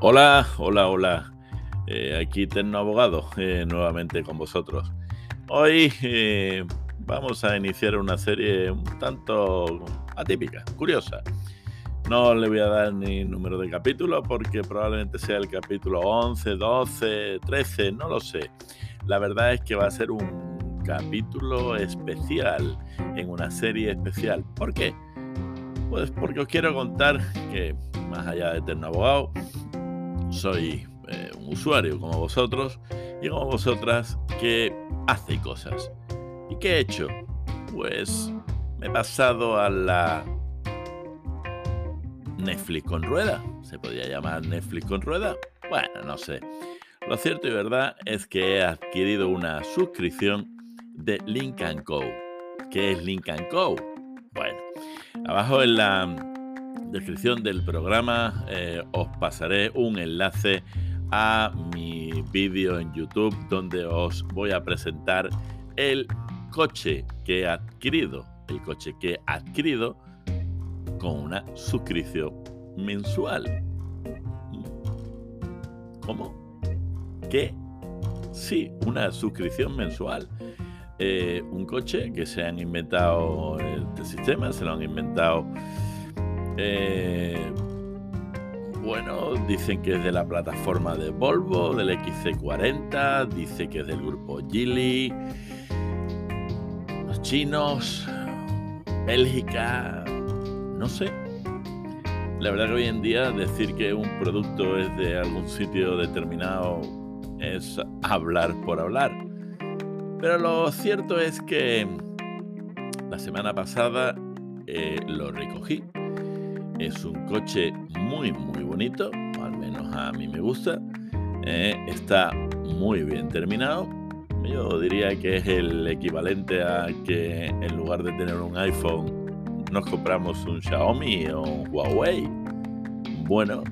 Hola, hola, hola. Eh, aquí Terno Abogado, eh, nuevamente con vosotros. Hoy eh, vamos a iniciar una serie un tanto atípica, curiosa. No le voy a dar ni número de capítulo porque probablemente sea el capítulo 11, 12, 13, no lo sé. La verdad es que va a ser un capítulo especial en una serie especial. ¿Por qué? Pues porque os quiero contar que, más allá de Eterno Abogado, soy eh, un usuario como vosotros y como vosotras que hace cosas. ¿Y qué he hecho? Pues me he pasado a la Netflix con rueda. ¿Se podría llamar Netflix con rueda? Bueno, no sé. Lo cierto y verdad es que he adquirido una suscripción de Link Co. ¿Qué es Link Co? Bueno, abajo en la descripción del programa eh, os pasaré un enlace a mi vídeo en YouTube donde os voy a presentar el coche que he adquirido, el coche que he adquirido con una suscripción mensual. ¿Cómo? ¿Qué? Sí, una suscripción mensual. Eh, un coche que se han inventado este sistema, se lo han inventado eh, bueno, dicen que es de la plataforma de Volvo, del XC40, dice que es del grupo Geely, los chinos, Bélgica, no sé. La verdad que hoy en día decir que un producto es de algún sitio determinado es hablar por hablar. Pero lo cierto es que la semana pasada eh, lo recogí es un coche muy, muy bonito, al menos a mí me gusta. Eh, está muy bien terminado. Yo diría que es el equivalente a que en lugar de tener un iPhone nos compramos un Xiaomi o un Huawei. Bueno,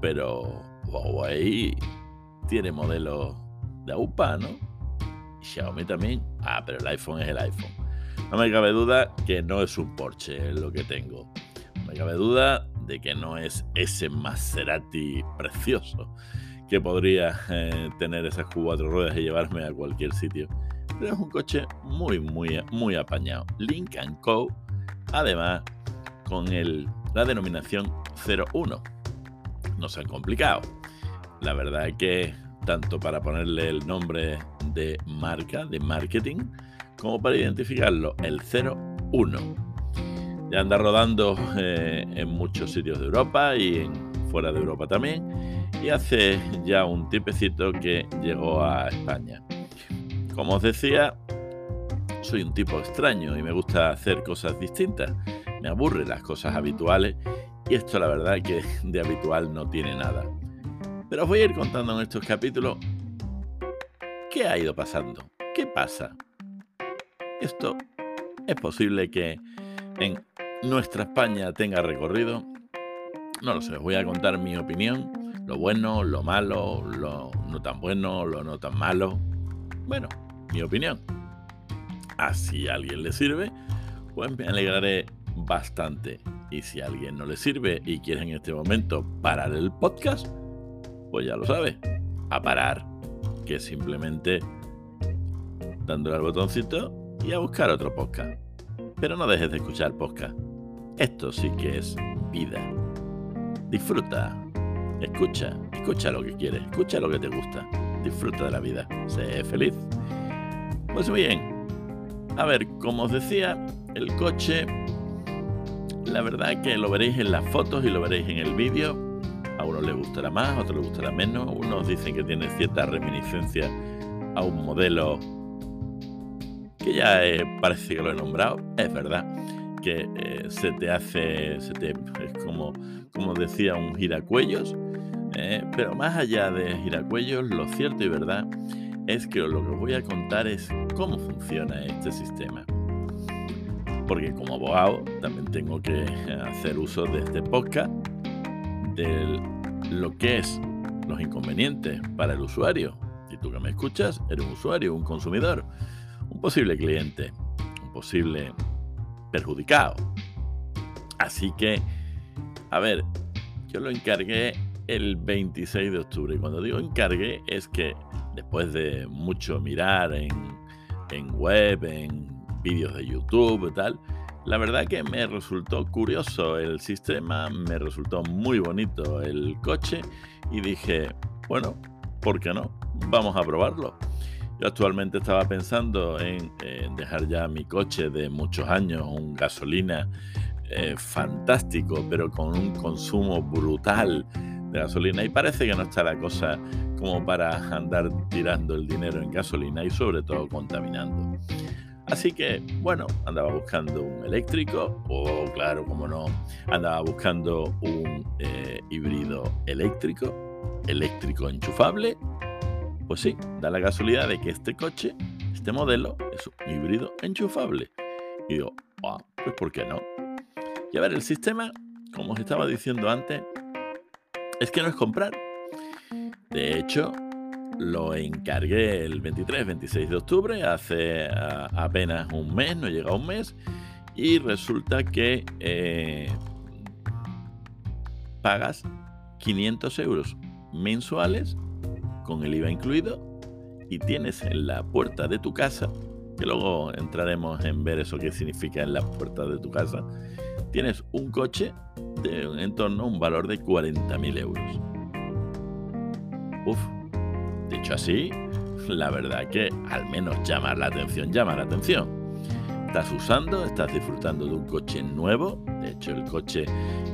pero Huawei tiene modelos de AUPA, ¿no? Xiaomi también. Ah, pero el iPhone es el iPhone. No me cabe duda que no es un Porsche lo que tengo cabe duda de que no es ese Maserati precioso que podría eh, tener esas cuatro ruedas y llevarme a cualquier sitio. Pero es un coche muy, muy, muy apañado. Lincoln Co. Además, con el, la denominación 01. No se han complicado. La verdad es que tanto para ponerle el nombre de marca, de marketing, como para identificarlo, el 01 ya anda rodando eh, en muchos sitios de Europa y en, fuera de Europa también. Y hace ya un tipecito que llegó a España. Como os decía, soy un tipo extraño y me gusta hacer cosas distintas. Me aburren las cosas habituales y esto la verdad que de habitual no tiene nada. Pero os voy a ir contando en estos capítulos qué ha ido pasando, qué pasa. Esto es posible que en nuestra España tenga recorrido. No lo sé, os voy a contar mi opinión, lo bueno, lo malo, lo no tan bueno, lo no tan malo. Bueno, mi opinión. Así a alguien le sirve, pues me alegraré bastante. Y si a alguien no le sirve y quiere en este momento parar el podcast, pues ya lo sabe, a parar, que simplemente dándole al botoncito y a buscar otro podcast. Pero no dejes de escuchar podcast. Esto sí que es vida. Disfruta. Escucha. Escucha lo que quieres. Escucha lo que te gusta. Disfruta de la vida. Sé feliz. Pues bien. A ver, como os decía, el coche, la verdad que lo veréis en las fotos y lo veréis en el vídeo. A uno le gustará más, a otro le gustará menos. Unos dicen que tiene cierta reminiscencia a un modelo que ya parece que lo he nombrado. Es verdad que eh, se te hace, se te, es como, como decía, un giracuellos. Eh, pero más allá de giracuellos, lo cierto y verdad es que lo que os voy a contar es cómo funciona este sistema. Porque como abogado también tengo que hacer uso de este podcast, de lo que es los inconvenientes para el usuario. Si tú que me escuchas, eres un usuario, un consumidor, un posible cliente, un posible perjudicado. Así que, a ver, yo lo encargué el 26 de octubre. Y cuando digo encargué es que después de mucho mirar en, en web, en vídeos de YouTube y tal, la verdad que me resultó curioso el sistema, me resultó muy bonito el coche y dije, bueno, ¿por qué no? Vamos a probarlo. Yo actualmente estaba pensando en, dejar ya mi coche de muchos años, un gasolina eh, fantástico, pero con un consumo brutal de gasolina. Y parece que no está la cosa como para andar tirando el dinero en gasolina y sobre todo contaminando. Así que, bueno, andaba buscando un eléctrico, o claro, como no, andaba buscando un eh, híbrido eléctrico, eléctrico enchufable. Pues sí, da la casualidad de que este coche, este modelo, es un híbrido enchufable. Y digo, ah, pues ¿por qué no? Y a ver, el sistema, como os estaba diciendo antes, es que no es comprar. De hecho, lo encargué el 23-26 de octubre, hace apenas un mes, no llega a un mes, y resulta que eh, pagas 500 euros mensuales con el IVA incluido y tienes en la puerta de tu casa, que luego entraremos en ver eso que significa en la puerta de tu casa, tienes un coche de en torno a un valor de 40.000 euros. Uf, Dicho así, la verdad que al menos llamar la atención, llama la atención. Estás usando, estás disfrutando de un coche nuevo. De hecho, el coche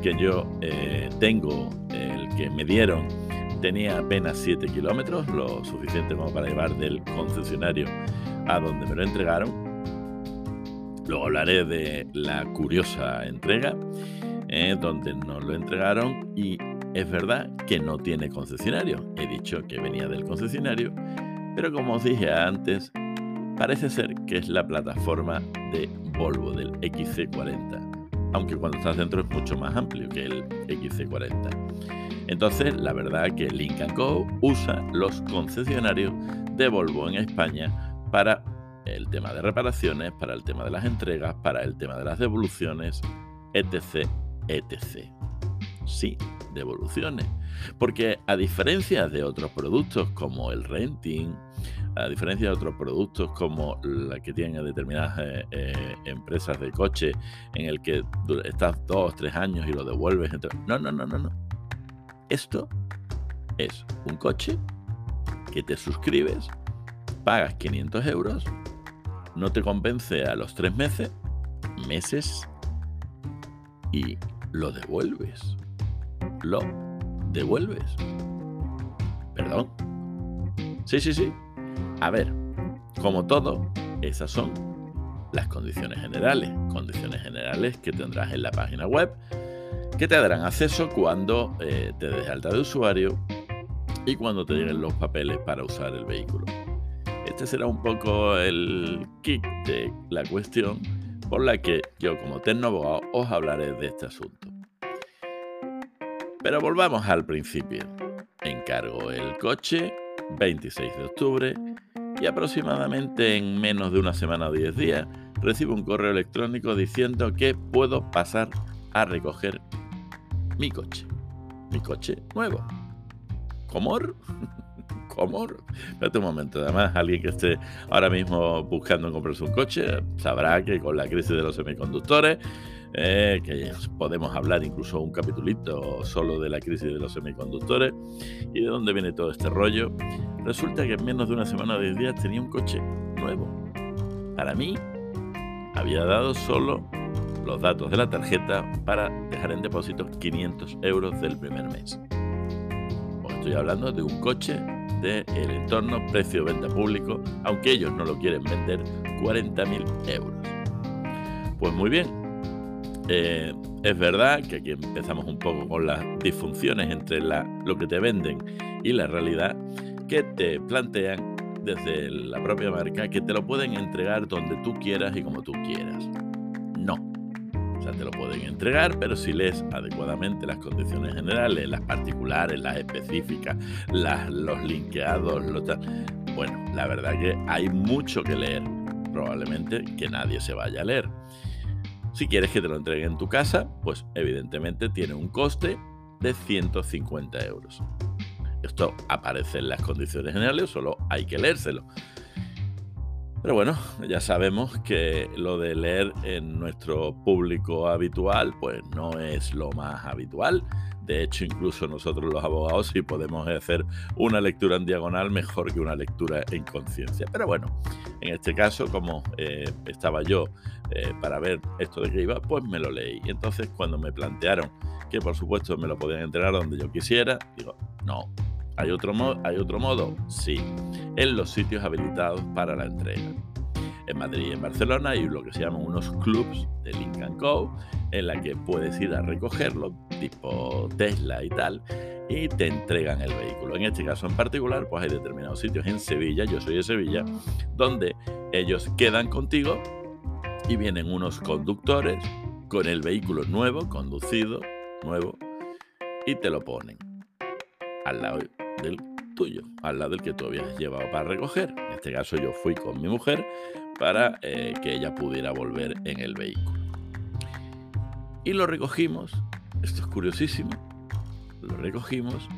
que yo eh, tengo, el que me dieron, tenía apenas 7 kilómetros, lo suficiente como para llevar del concesionario a donde me lo entregaron. Luego hablaré de la curiosa entrega, eh, donde nos lo entregaron y es verdad que no tiene concesionario. He dicho que venía del concesionario, pero como os dije antes, parece ser que es la plataforma de Volvo del XC40, aunque cuando estás dentro es mucho más amplio que el XC40. Entonces, la verdad que Link Co usa los concesionarios de Volvo en España para el tema de reparaciones, para el tema de las entregas, para el tema de las devoluciones, etc, etc. Sí, devoluciones. Porque a diferencia de otros productos como el renting, a diferencia de otros productos como la que tienen determinadas eh, eh, empresas de coche en el que estás dos, tres años y lo devuelves. No, no, no, no, no. Esto es un coche que te suscribes, pagas 500 euros, no te convence a los tres meses, meses y lo devuelves lo devuelves. ¿Perdón? Sí, sí, sí. A ver, como todo, esas son las condiciones generales. Condiciones generales que tendrás en la página web, que te darán acceso cuando eh, te des alta de usuario y cuando te lleguen los papeles para usar el vehículo. Este será un poco el kick de la cuestión por la que yo como tecnoabogado os hablaré de este asunto. Pero volvamos al principio. Encargo el coche 26 de octubre y aproximadamente en menos de una semana o 10 días recibo un correo electrónico diciendo que puedo pasar a recoger mi coche. Mi coche nuevo. ¿Comor? ¿Comor? Espérate un momento. Además, alguien que esté ahora mismo buscando comprarse un coche sabrá que con la crisis de los semiconductores eh, que podemos hablar incluso un capitulito solo de la crisis de los semiconductores y de dónde viene todo este rollo. Resulta que en menos de una semana o 10 días tenía un coche nuevo. Para mí, había dado solo los datos de la tarjeta para dejar en depósito 500 euros del primer mes. Os estoy hablando de un coche del el entorno precio-venta público, aunque ellos no lo quieren vender, 40.000 euros. Pues muy bien, eh, es verdad que aquí empezamos un poco con las disfunciones entre lo que te venden y la realidad que te plantean desde la propia marca que te lo pueden entregar donde tú quieras y como tú quieras. O sea, te lo pueden entregar, pero si lees adecuadamente las condiciones generales, las particulares, las específicas, los linkeados, lo tal. Bueno, la verdad que hay mucho que leer. Probablemente que nadie se vaya a leer. Si quieres que te lo entreguen en tu casa, pues evidentemente tiene un coste de 150 euros. Esto aparece en las condiciones generales, solo hay que leérselo. Pero bueno, ya sabemos que lo de leer en nuestro público habitual, pues no es lo más habitual. De hecho, incluso nosotros los abogados sí podemos hacer una lectura en diagonal mejor que una lectura en conciencia. Pero bueno, en este caso, como eh, estaba yo eh, para ver esto de qué iba, pues me lo leí. Y entonces cuando me plantearon que por supuesto me lo podían entregar donde yo quisiera, digo, no, ¿Hay otro, ¿Hay otro modo? Sí, en los sitios habilitados para la entrega. En Madrid y en Barcelona hay lo que se llaman unos clubs de Lincoln Co. en la que puedes ir a recogerlo, tipo Tesla y tal, y te entregan el vehículo. En este caso en particular, pues hay determinados sitios en Sevilla, yo soy de Sevilla, donde ellos quedan contigo y vienen unos conductores con el vehículo nuevo, conducido, nuevo, y te lo ponen al lado del tuyo, al lado del que tú habías llevado para recoger. En este caso yo fui con mi mujer para eh, que ella pudiera volver en el vehículo. Y lo recogimos, esto es curiosísimo, lo recogimos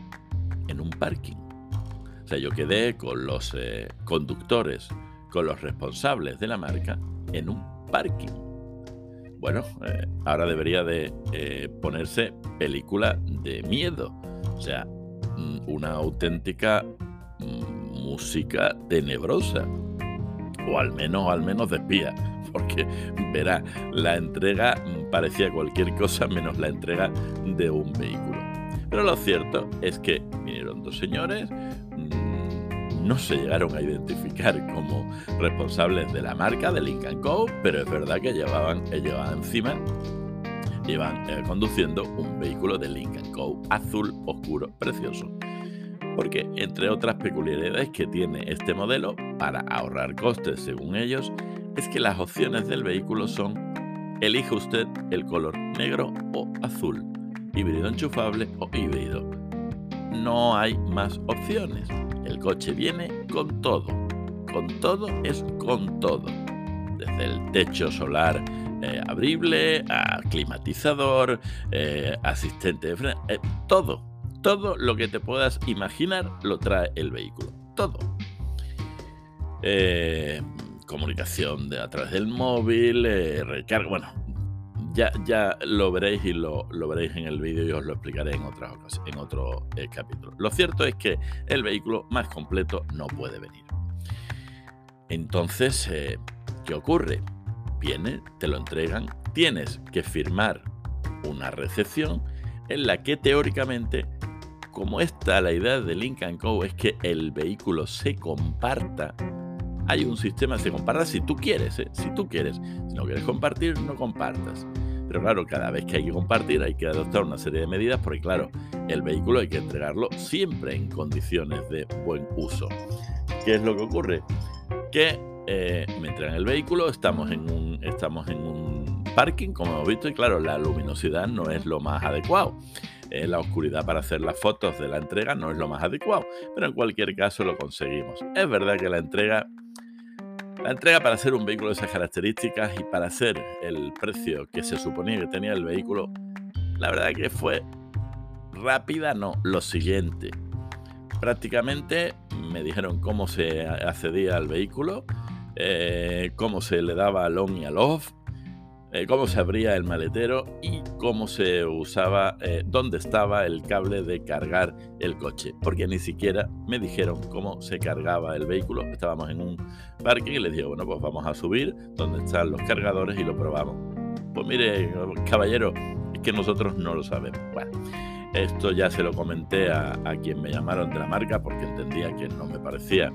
en un parking. O sea, yo quedé con los eh, conductores, con los responsables de la marca en un parking. Bueno, eh, ahora debería de ponerse película de miedo. O sea, una auténtica mm, música tenebrosa. O al menos, al menos de espía. Porque, verá, la entrega mm, parecía cualquier cosa menos la entrega de un vehículo. Pero lo cierto es que vinieron dos señores, no se llegaron a identificar como responsables de la marca de Lincoln Co., pero es verdad que llevaban, llevaban encima iban eh, conduciendo un vehículo de Lincoln Co. azul oscuro precioso. Porque entre otras peculiaridades que tiene este modelo para ahorrar costes según ellos, es que las opciones del vehículo son elige usted el color negro o azul, híbrido enchufable o híbrido. No hay más opciones. El coche viene con todo. Con todo es con todo. Desde el techo solar eh, abrible, climatizador, eh, asistente de freno, eh, todo, todo lo que te puedas imaginar lo trae el vehículo, todo. comunicación de, a través del móvil, recarga, bueno, ya, ya lo veréis y lo, veréis en el vídeo y os lo explicaré en, otras en otro capítulo. Lo cierto es que el vehículo más completo no puede venir. Entonces, ¿qué ocurre? Viene, te lo entregan, tienes que firmar una recepción en la que teóricamente, como está la idea de Lincoln Co, es que el vehículo se comparta. Hay un sistema, se comparta si tú quieres, ¿eh? si tú quieres. Si no quieres compartir, no compartas. Pero claro, cada vez que hay que compartir hay que adoptar una serie de medidas porque claro, el vehículo hay que entregarlo siempre en condiciones de buen uso. ¿Qué es lo que ocurre? Que eh, me entregan el vehículo, estamos en, un, estamos en un parking, como hemos visto, y claro, la luminosidad no es lo más adecuado. Eh, la oscuridad para hacer las fotos de la entrega no es lo más adecuado, pero en cualquier caso lo conseguimos. Es verdad que la entrega, la entrega para hacer un vehículo de esas características y para hacer el precio que se suponía que tenía el vehículo, la verdad que fue rápida, no, lo siguiente. Prácticamente me dijeron cómo se accedía al vehículo, eh, cómo se le daba al on y al off, eh, cómo se abría el maletero y cómo se usaba, eh, dónde estaba el cable de cargar el coche, porque ni siquiera me dijeron cómo se cargaba el vehículo. Estábamos en un parque y les dije, bueno, pues vamos a subir donde están los cargadores y lo probamos. Pues mire, caballero, es que nosotros no lo sabemos. Bueno, esto ya se lo comenté a, quien me llamaron de la marca porque entendía que no me parecía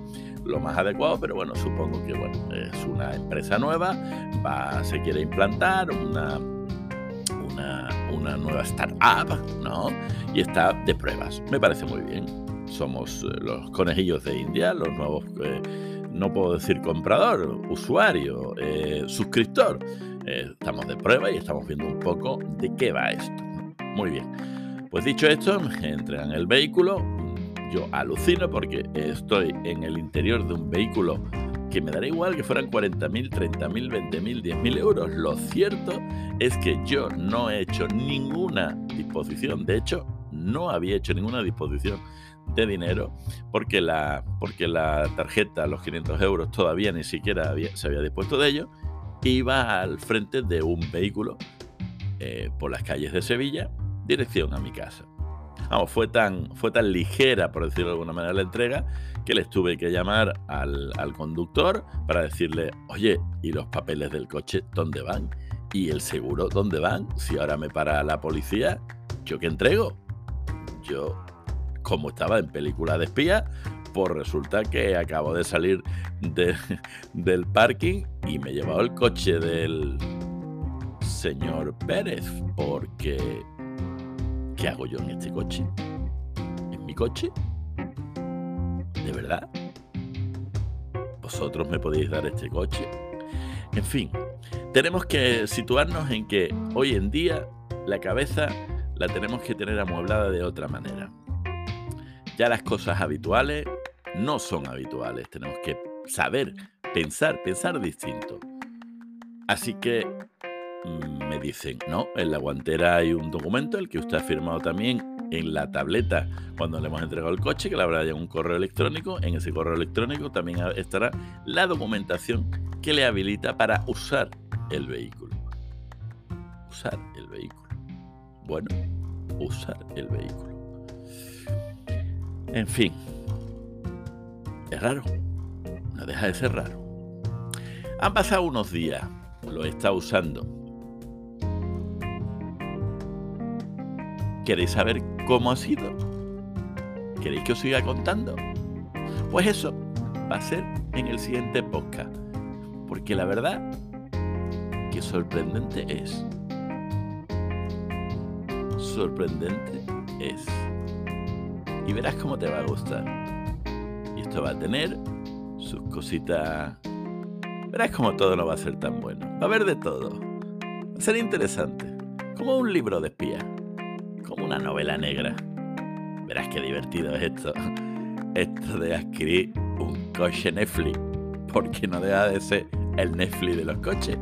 lo más adecuado, pero bueno, supongo que bueno, es una empresa nueva, va, se quiere implantar una, una, una nueva startup, ¿no? Y está de pruebas. Me parece muy bien. Somos eh, los conejillos de India, los nuevos, eh, no puedo decir comprador, usuario, eh, suscriptor. estamos de prueba y estamos viendo un poco de qué va esto. Muy bien. Pues dicho esto, entregan el vehículo. Yo alucino porque estoy en el interior de un vehículo que me dará igual que fueran 40.000, 30.000, 20.000, 10.000 euros. Lo cierto es que yo no he hecho ninguna disposición, de hecho, no había hecho ninguna disposición de dinero porque la, porque la tarjeta, los 500 euros, todavía ni siquiera se había dispuesto de ello. Iba al frente de un vehículo eh, por las calles de Sevilla, dirección a mi casa. Vamos, fue tan, fue tan ligera, por decirlo de alguna manera, la entrega, que les tuve que llamar al, al conductor para decirle, oye, ¿y los papeles del coche dónde van? ¿Y el seguro dónde van? Si ahora me para la policía, ¿yo qué entrego? Yo, como estaba en película de espía, pues resulta que acabo de salir del parking y me he llevado el coche del señor Pérez, porque ¿qué hago yo en este coche? ¿En mi coche? ¿De verdad? ¿Vosotros me podéis dar este coche? En fin, tenemos que situarnos en que hoy en día la cabeza la tenemos que tener amueblada de otra manera. Ya las cosas habituales no son habituales, tenemos que saber pensar, pensar distinto. Así que me dicen, no, en la guantera hay un documento, el que usted ha firmado también en la tableta cuando le hemos entregado el coche, que le habrá llegado un correo electrónico. En ese correo electrónico también estará la documentación que le habilita para usar el vehículo. Usar el vehículo. Bueno, usar el vehículo. En fin, es raro. No deja de ser raro. Han pasado unos días, lo está usando. ¿Queréis saber cómo ha sido? ¿Queréis que os siga contando? Pues eso va a ser en el siguiente podcast. Porque la verdad que sorprendente es. Sorprendente es. Y verás cómo te va a gustar. Y esto va a tener sus cositas. Verás cómo todo no va a ser tan bueno. Va a haber de todo. Va a ser interesante. Como un libro de espía. Una novela negra. Verás qué divertido es esto. Esto de adquirir un coche Netflix. Porque no deja de ser el Netflix de los coches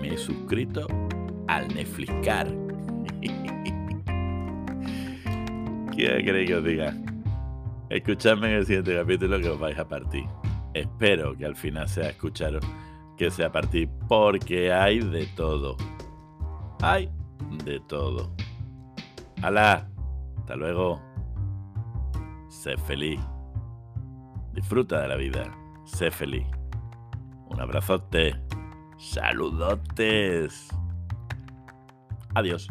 me he suscrito al Netflix Car. ¿Qué queréis que os diga? Escuchadme en el siguiente capítulo que os vais a partir. Espero que al final sea escucharos que sea partir porque hay de todo. Hay de todo. ¡Hala! Hasta luego. Sé feliz. Disfruta de la vida. Sé feliz. Un abrazote. Saludotes. Adiós.